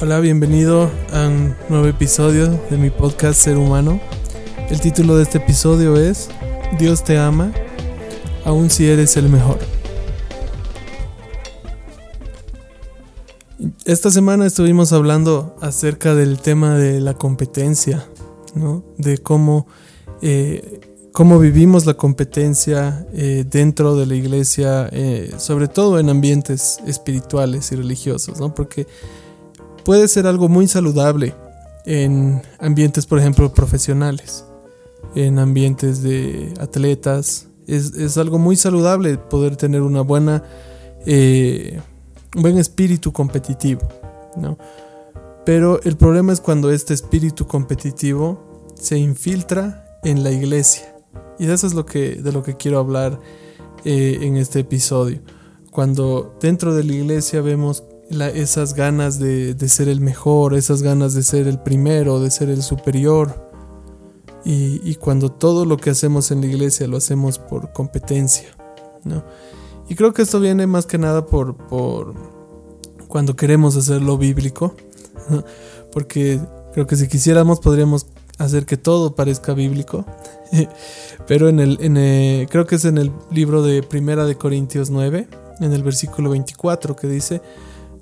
Hola, bienvenido a un nuevo episodio de mi podcast Ser Humano. El título de este episodio es Dios te ama, aun si eres el mejor. Esta semana estuvimos hablando acerca del tema de la competencia, ¿no? de cómo, eh, cómo vivimos la competencia eh, dentro de la iglesia, eh, sobre todo en ambientes espirituales y religiosos, ¿no? porque puede ser algo muy saludable en ambientes, por ejemplo, profesionales, en ambientes de atletas. Es, algo muy saludable poder tener una buena, eh, un buen espíritu competitivo, ¿no? Pero el problema es cuando este espíritu competitivo se infiltra en la iglesia. Y de eso es lo que, de lo que quiero hablar eh, en este episodio. Cuando dentro de la iglesia vemos esas ganas de, ser el mejor, esas ganas de ser el primero, de ser el superior. Y, cuando todo lo que hacemos en la iglesia lo hacemos por competencia. ¿no? Y creo que esto viene más que nada por, por cuando queremos hacer lo bíblico. Porque creo que si quisiéramos podríamos hacer que todo parezca bíblico. Pero en el, en el, creo que es en el libro de Primera de Corintios 9, en el versículo 24, que dice,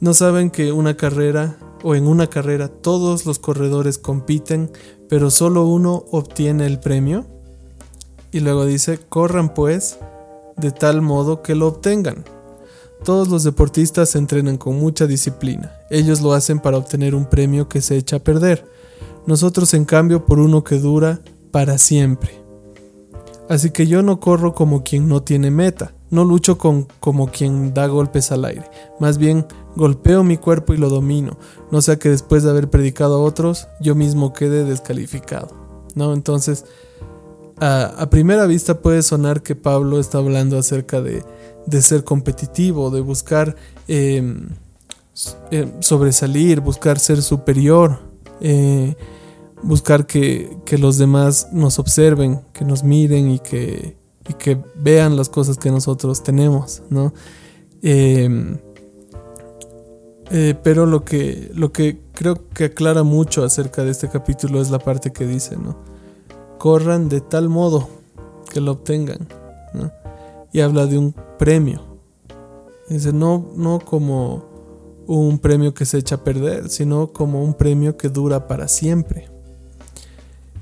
¿No saben que una carrera o en una carrera todos los corredores compiten, pero solo uno obtiene el premio? Y luego dice, corran pues de tal modo que lo obtengan. Todos los deportistas se entrenan con mucha disciplina. Ellos lo hacen para obtener un premio que se echa a perder. Nosotros en cambio por uno que dura para siempre. Así que yo no corro como quien no tiene meta, no lucho con, como quien da golpes al aire, más bien Golpeo mi cuerpo y lo domino, no sea que después de haber predicado a otros, yo mismo quede descalificado. ¿no? Entonces, a, primera vista puede sonar que Pablo está hablando acerca de, ser competitivo, de buscar em, em, sobresalir, buscar ser superior, eh, buscar que, los demás nos observen, que nos miren y que, y que vean las cosas que nosotros tenemos, ¿no? Em, eh, pero lo que, lo que creo que aclara mucho acerca de este capítulo es la parte que dice, ¿no? Corran de tal modo que lo obtengan, ¿no? Y habla de un premio. Dice, no, no como un premio que se echa a perder, sino como un premio que dura para siempre.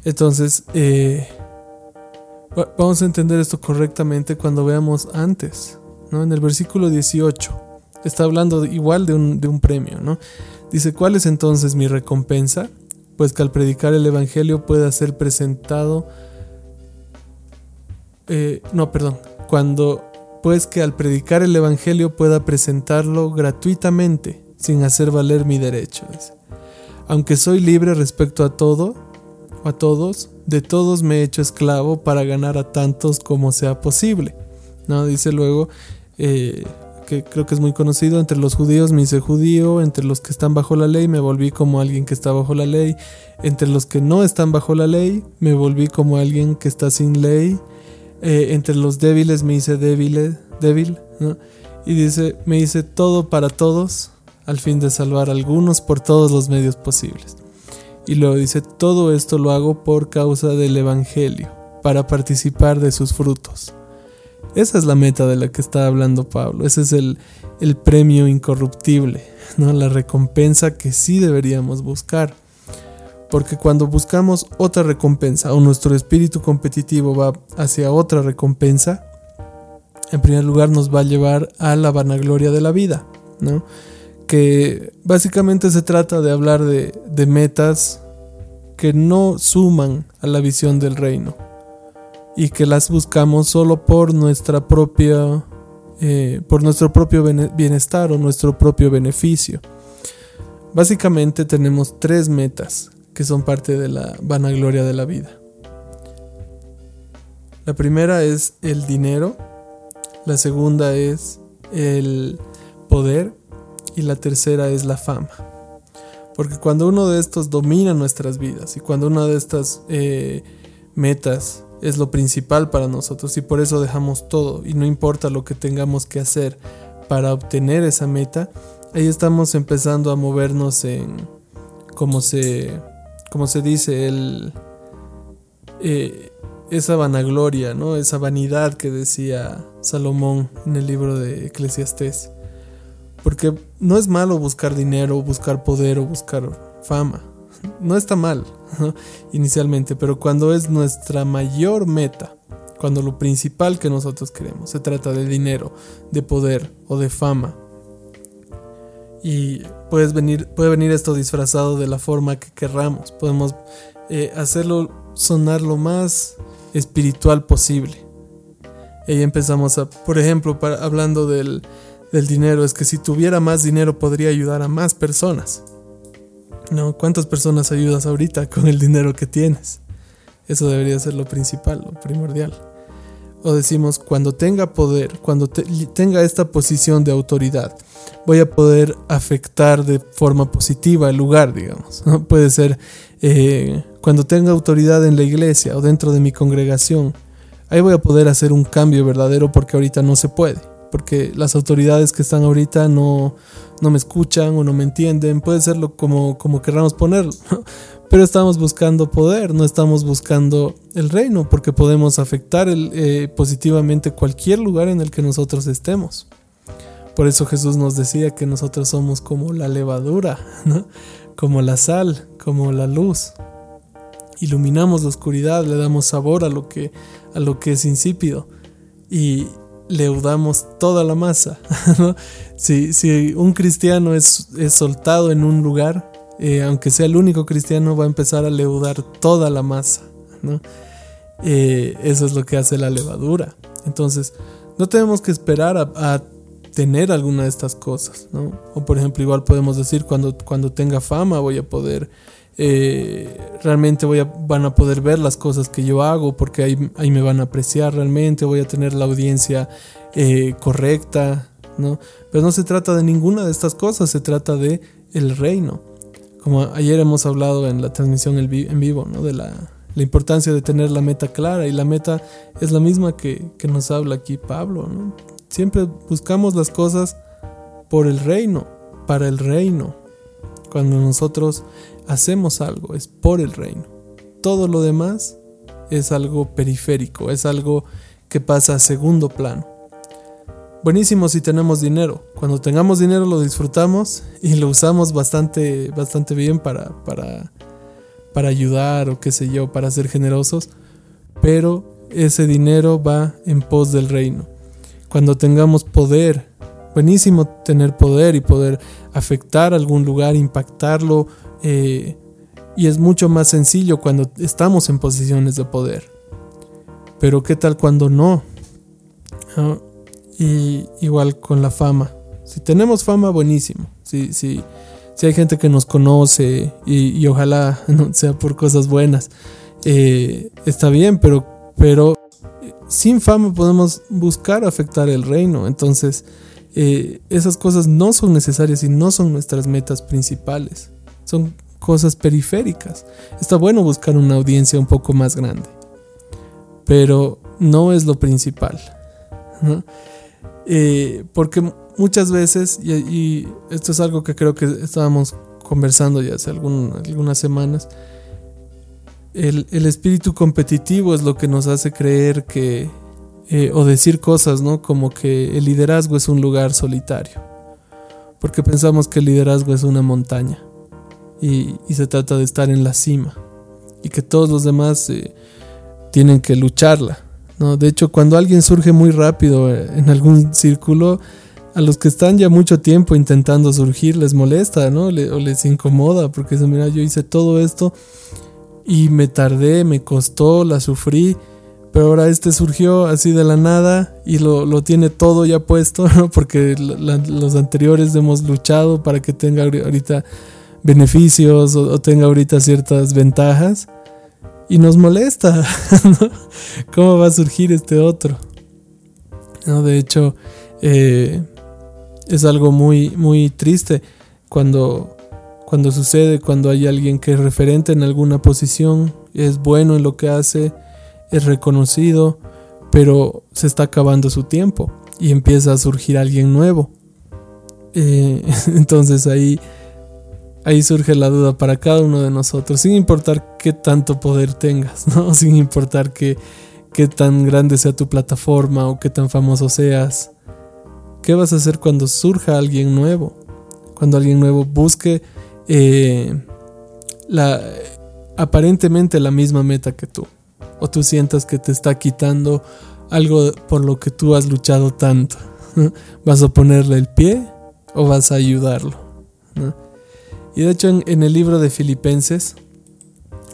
Entonces, eh, vamos a entender esto correctamente cuando veamos antes, ¿no? En el versículo 18 está hablando igual de un, premio, ¿no? Dice, ¿cuál es entonces mi recompensa? Pues que al predicar el Evangelio pueda ser presentado... Eh, no, perdón. Cuando... Pues que al predicar el Evangelio pueda presentarlo gratuitamente, sin hacer valer mi derecho. Aunque soy libre respecto a todo, a todos, de todos me he hecho esclavo para ganar a tantos como sea posible. ¿No? Dice luego, eh, que creo que es muy conocido, entre los judíos me hice judío, entre los que están bajo la ley me volví como alguien que está bajo la ley, entre los que no están bajo la ley me volví como alguien que está sin ley, eh, entre los débiles me hice débil, débil y dice, me hice todo para todos, al fin de salvar a algunos por todos los medios posibles. Y luego dice, todo esto lo hago por causa del Evangelio, para participar de sus frutos. Esa es la meta de la que está hablando Pablo. Ese es el, premio incorruptible, ¿no? la recompensa que sí deberíamos buscar. Porque cuando buscamos otra recompensa o nuestro espíritu competitivo va hacia otra recompensa, en primer lugar nos va a llevar a la vanagloria de la vida, ¿no? Que básicamente se trata de hablar de, metas que no suman a la visión del reino y que las buscamos solo por nuestra propia eh, por nuestro propio bienestar o nuestro propio beneficio. Básicamente tenemos tres metas que son parte de la vanagloria de la vida. La primera es el dinero, la segunda es el poder y la tercera es la fama. Porque cuando uno de estos domina nuestras vidas y cuando una de estas eh, metas es lo principal para nosotros y por eso dejamos todo y no importa lo que tengamos que hacer para obtener esa meta, ahí estamos empezando a movernos en, como se, se dice, el, eh, esa vanagloria, ¿no? esa vanidad que decía Salomón en el libro de Eclesiastés. Porque no es malo buscar dinero, buscar poder o buscar fama. No está mal inicialmente, pero cuando es nuestra mayor meta, cuando lo principal que nosotros queremos se trata de dinero, de poder o de fama. Y puedes venir, puede venir esto disfrazado de la forma que querramos. Podemos eh, hacerlo sonar lo más espiritual posible. Y empezamos a, por ejemplo, hablando del, del dinero, es que si tuviera más dinero podría ayudar a más personas. ¿No? ¿Cuántas personas ayudas ahorita con el dinero que tienes? Eso debería ser lo principal, lo primordial. O decimos, cuando tenga poder, cuando tenga esta posición de autoridad, voy a poder afectar de forma positiva el lugar, digamos. Puede ser eh, cuando tenga autoridad en la iglesia o dentro de mi congregación. Ahí voy a poder hacer un cambio verdadero porque ahorita no se puede porque las autoridades que están ahorita no, no me escuchan o no me entienden, puede serlo como, como querramos ponerlo, pero estamos buscando poder, no estamos buscando el reino, porque podemos afectar eh, positivamente cualquier lugar en el que nosotros estemos. Por eso Jesús nos decía que nosotros somos como la levadura, como la sal, como la luz. Iluminamos la oscuridad, le damos sabor a lo que, a lo que es insípido. Y, leudamos toda la masa. si, un cristiano es, soltado en un lugar, eh, aunque sea el único cristiano, va a empezar a leudar toda la masa. Eh, eso es lo que hace la levadura. Entonces, no tenemos que esperar a, tener alguna de estas cosas. O por ejemplo, igual podemos decir, cuando, cuando tenga fama voy a poder eh, realmente voy a, van a poder ver las cosas que yo hago porque ahí, ahí me van a apreciar realmente, voy a tener la audiencia eh, correcta, ¿no? Pero no se trata de ninguna de estas cosas, se trata de el reino. Como ayer hemos hablado en la transmisión en vivo, ¿no? De la, la importancia de tener la meta clara y la meta es la misma que, que nos habla aquí Pablo. Siempre buscamos las cosas por el reino, para el reino. Cuando nosotros hacemos algo, es por el reino. Todo lo demás es algo periférico, es algo que pasa a segundo plano. Buenísimo si tenemos dinero. Cuando tengamos dinero lo disfrutamos y lo usamos bastante, bastante bien para, para, para ayudar o qué sé yo, para ser generosos. Pero ese dinero va en pos del reino. Cuando tengamos poder, buenísimo tener poder y poder afectar algún lugar, impactarlo, eh, y es mucho más sencillo cuando estamos en posiciones de poder. Pero ¿qué tal cuando no? Y igual con la fama. Si tenemos fama, buenísimo. Si, si, si hay gente que nos conoce y, ojalá no sea por cosas buenas, eh, está bien, pero, pero sin fama podemos buscar afectar el reino. Entonces, eh, esas cosas no son necesarias y no son nuestras metas principales. Son cosas periféricas. Está bueno buscar una audiencia un poco más grande, pero no es lo principal. Eh, porque muchas veces, y, esto es algo que creo que estábamos conversando ya hace algunas semanas, el, espíritu competitivo es lo que nos hace creer que, eh, o decir cosas, ¿no? Como que el liderazgo es un lugar solitario, porque pensamos que el liderazgo es una montaña y, se trata de estar en la cima y que todos los demás eh, tienen que lucharla. ¿no? De hecho, cuando alguien surge muy rápido eh, en algún círculo, a los que están ya mucho tiempo intentando surgir les molesta ¿no? o les incomoda porque dicen, mira, yo hice todo esto y me tardé, me costó, la sufrí. Pero ahora este surgió así de la nada y lo, tiene todo ya puesto, porque los anteriores hemos luchado para que tenga ahorita beneficios o, tenga ahorita ciertas ventajas y nos molesta. ¿Cómo va a surgir este otro? ¿No? De hecho, eh, es algo muy, muy triste cuando, cuando sucede, cuando hay alguien que es referente en alguna posición, es bueno en lo que hace, es reconocido, pero se está acabando su tiempo y empieza a surgir alguien nuevo. Eh, entonces ahí, ahí surge la duda para cada uno de nosotros, sin importar qué tanto poder tengas, ¿no? sin importar qué, qué tan grande sea tu plataforma o qué tan famoso seas. ¿Qué vas a hacer cuando surja alguien nuevo? Cuando alguien nuevo busque eh, la, aparentemente la misma meta que tú. O tú sientas que te está quitando algo por lo que tú has luchado tanto. ¿Vas a ponerle el pie o vas a ayudarlo? Y de hecho en, el libro de Filipenses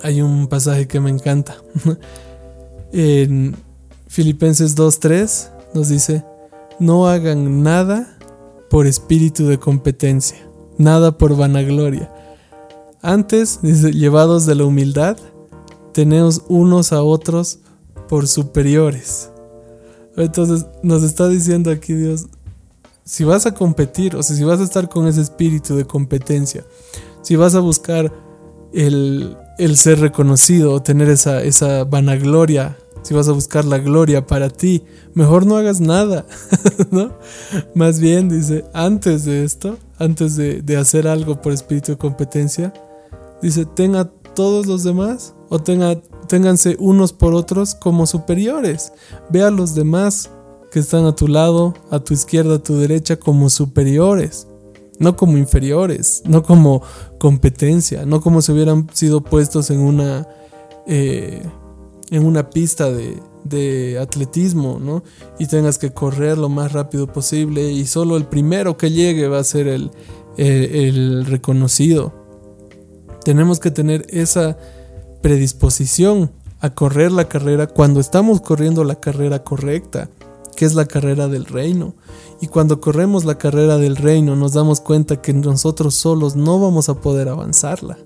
hay un pasaje que me encanta. en Filipenses 2.3 nos dice, no hagan nada por espíritu de competencia, nada por vanagloria. Antes, dice, llevados de la humildad, tenemos unos a otros por superiores. Entonces nos está diciendo aquí Dios, si vas a competir, o sea, si vas a estar con ese espíritu de competencia, si vas a buscar el, ser reconocido o tener esa, esa vanagloria, si vas a buscar la gloria para ti, mejor no hagas nada, ¿no? Más bien, dice, antes de esto, antes de, de hacer algo por espíritu de competencia, dice, tenga todos los demás o tenga, ténganse unos por otros como superiores. Ve a los demás que están a tu lado, a tu izquierda, a tu derecha como superiores, no como inferiores, no como competencia, no como si hubieran sido puestos en una, eh, en una pista de, de atletismo, ¿no? Y tengas que correr lo más rápido posible y solo el primero que llegue va a ser el, el reconocido. Tenemos que tener esa predisposición a correr la carrera cuando estamos corriendo la carrera correcta, que es la carrera del reino. Y cuando corremos la carrera del reino nos damos cuenta que nosotros solos no vamos a poder avanzarla.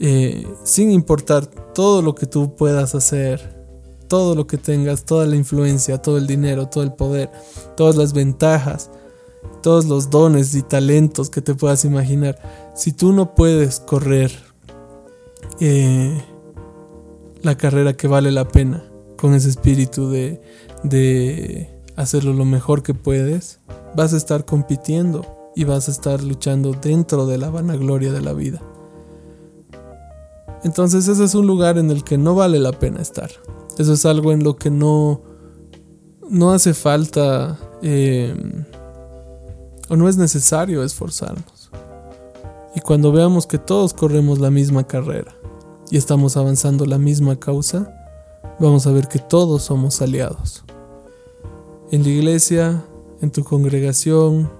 Eh, sin importar todo lo que tú puedas hacer, todo lo que tengas, toda la influencia, todo el dinero, todo el poder, todas las ventajas, todos los dones y talentos que te puedas imaginar. Si tú no puedes correr eh, la carrera que vale la pena con ese espíritu de, de hacerlo lo mejor que puedes, vas a estar compitiendo y vas a estar luchando dentro de la vanagloria de la vida. Entonces ese es un lugar en el que no vale la pena estar. Eso es algo en lo que no, no hace falta eh, o no es necesario esforzarnos. Y cuando veamos que todos corremos la misma carrera y estamos avanzando la misma causa, vamos a ver que todos somos aliados. En la iglesia, en tu congregación,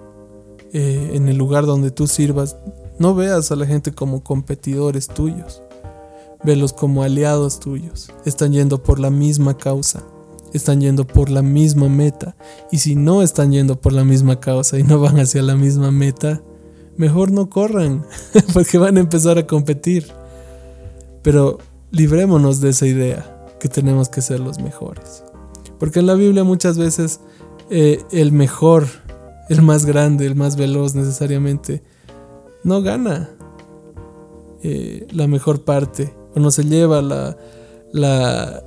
eh, en el lugar donde tú sirvas, no veas a la gente como competidores tuyos. Velos como aliados tuyos. Están yendo por la misma causa están yendo por la misma meta. Y si no están yendo por la misma causa y no van hacia la misma meta, mejor no corran, porque van a empezar a competir. Pero librémonos de esa idea, que tenemos que ser los mejores. Porque en la Biblia muchas veces eh, el mejor, el más grande, el más veloz necesariamente, no gana eh, la mejor parte o no se lleva la, la,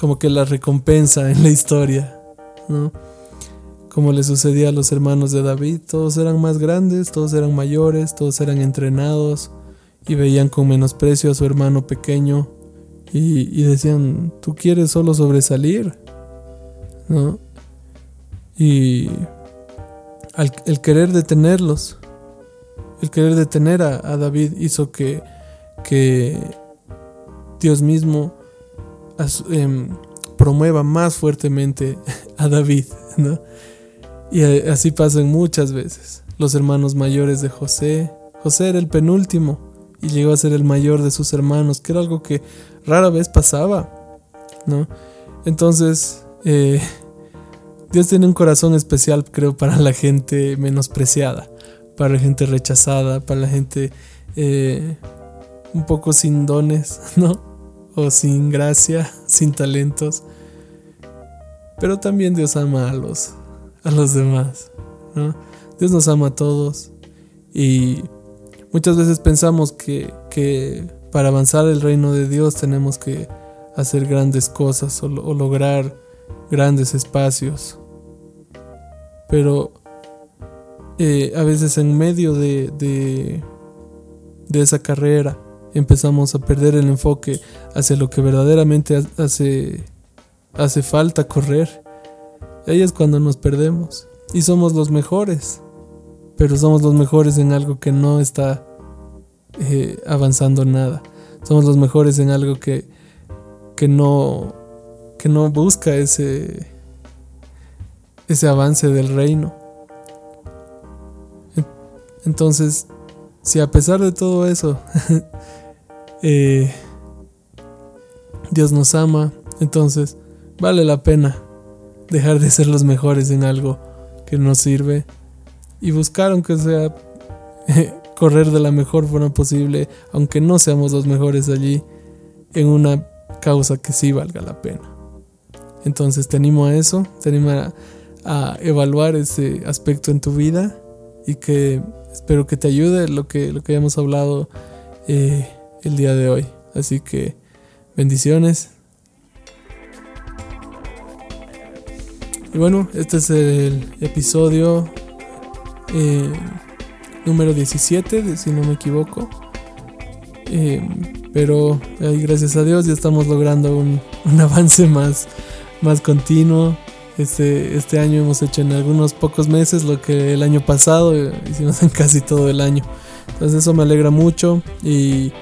como que la recompensa en la historia, ¿no? Como le sucedía a los hermanos de David, todos eran más grandes, todos eran mayores, todos eran entrenados y veían con menosprecio a su hermano pequeño y, decían, tú quieres solo sobresalir, ¿no? Y el querer detenerlos, el querer detener a, a David hizo que, que Dios mismo Em, promueva más fuertemente a David, ¿no? Y así pasan muchas veces. Los hermanos mayores de José. José era el penúltimo y llegó a ser el mayor de sus hermanos, que era algo que rara vez pasaba, ¿no? Entonces, eh, Dios tiene un corazón especial, creo, para la gente menospreciada, para la gente rechazada, para la gente eh, un poco sin dones, ¿no? o sin gracia, sin talentos. Pero también Dios ama a los, a los demás. Dios nos ama a todos y muchas veces pensamos que, que para avanzar el reino de Dios tenemos que hacer grandes cosas o, lograr grandes espacios. Pero eh, a veces en medio de, de, esa carrera empezamos a perder el enfoque hacia lo que verdaderamente hace, hace falta correr. Ahí es cuando nos perdemos. Y somos los mejores. Pero somos los mejores en algo que no está eh, avanzando nada. Somos los mejores en algo que, que no que no busca ese ese avance del reino. Entonces, si a pesar de todo eso eh, Dios nos ama, entonces vale la pena dejar de ser los mejores en algo que nos sirve y buscar aunque sea correr de la mejor forma posible, aunque no seamos los mejores allí, en una causa que sí valga la pena. Entonces te animo a eso, te animo a, evaluar ese aspecto en tu vida y que espero que te ayude lo que, lo que hayamos hablado eh, el día de hoy. Así que bendiciones. Y bueno, este es el episodio. Eh, número 17, si no me equivoco. Eh, pero gracias a Dios ya estamos logrando un, avance más, más continuo. Este, este año hemos hecho en algunos pocos meses lo que el año pasado hicimos en casi todo el año. Entonces eso me alegra mucho y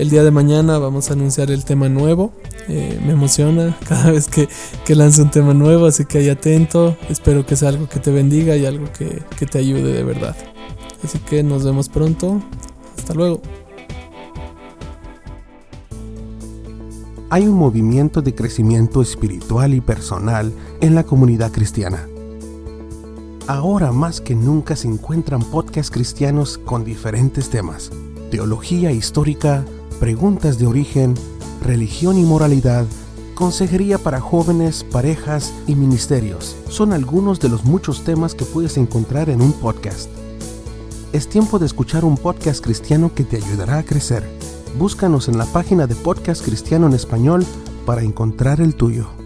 el día de mañana vamos a anunciar el tema nuevo. Eh, me emociona cada vez que, que lance un tema nuevo, así que ahí atento. Espero que sea algo que te bendiga y algo que, que te ayude de verdad. Así que nos vemos pronto. Hasta luego. Hay un movimiento de crecimiento espiritual y personal en la comunidad cristiana. Ahora más que nunca se encuentran podcasts cristianos con diferentes temas. Teología histórica, preguntas de origen, religión y moralidad, consejería para jóvenes, parejas y ministerios. Son algunos de los muchos temas que puedes encontrar en un podcast. Es tiempo de escuchar un podcast cristiano que te ayudará a crecer. Búscanos en la página de Podcast Cristiano en Español para encontrar el tuyo.